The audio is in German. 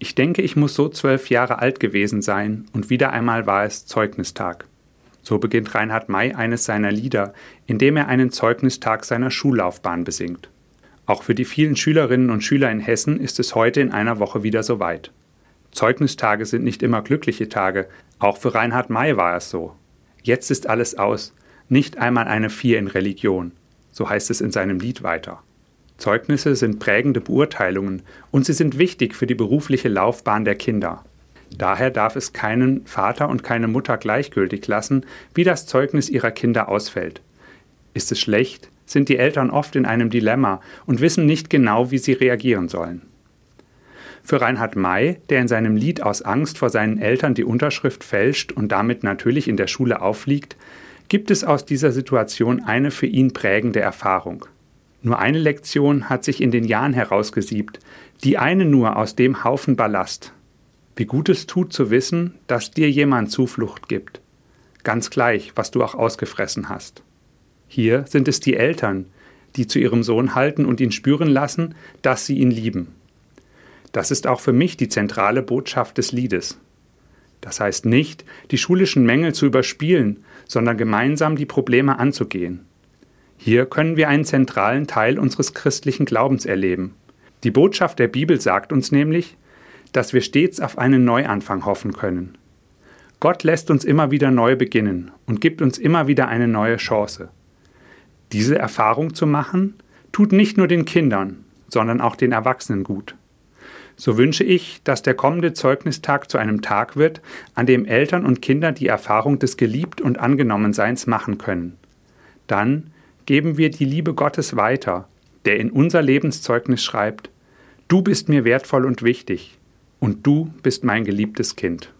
Ich denke, ich muss so zwölf Jahre alt gewesen sein und wieder einmal war es Zeugnistag. So beginnt Reinhard May eines seiner Lieder, in dem er einen Zeugnistag seiner Schullaufbahn besingt. Auch für die vielen Schülerinnen und Schüler in Hessen ist es heute in einer Woche wieder soweit. Zeugnistage sind nicht immer glückliche Tage, auch für Reinhard May war es so. Jetzt ist alles aus, nicht einmal eine Vier in Religion, so heißt es in seinem Lied weiter. Zeugnisse sind prägende Beurteilungen und sie sind wichtig für die berufliche Laufbahn der Kinder. Daher darf es keinen Vater und keine Mutter gleichgültig lassen, wie das Zeugnis ihrer Kinder ausfällt. Ist es schlecht, sind die Eltern oft in einem Dilemma und wissen nicht genau, wie sie reagieren sollen. Für Reinhard May, der in seinem Lied aus Angst vor seinen Eltern die Unterschrift fälscht und damit natürlich in der Schule auffliegt, gibt es aus dieser Situation eine für ihn prägende Erfahrung. Nur eine Lektion hat sich in den Jahren herausgesiebt, die eine nur aus dem Haufen Ballast. Wie gut es tut zu wissen, dass dir jemand Zuflucht gibt. Ganz gleich, was du auch ausgefressen hast. Hier sind es die Eltern, die zu ihrem Sohn halten und ihn spüren lassen, dass sie ihn lieben. Das ist auch für mich die zentrale Botschaft des Liedes. Das heißt nicht, die schulischen Mängel zu überspielen, sondern gemeinsam die Probleme anzugehen. Hier können wir einen zentralen Teil unseres christlichen Glaubens erleben. Die Botschaft der Bibel sagt uns nämlich, dass wir stets auf einen Neuanfang hoffen können. Gott lässt uns immer wieder neu beginnen und gibt uns immer wieder eine neue Chance. Diese Erfahrung zu machen, tut nicht nur den Kindern, sondern auch den Erwachsenen gut. So wünsche ich, dass der kommende Zeugnistag zu einem Tag wird, an dem Eltern und Kinder die Erfahrung des Geliebt und Angenommenseins machen können. Dann geben wir die Liebe Gottes weiter, der in unser Lebenszeugnis schreibt, Du bist mir wertvoll und wichtig, und du bist mein geliebtes Kind.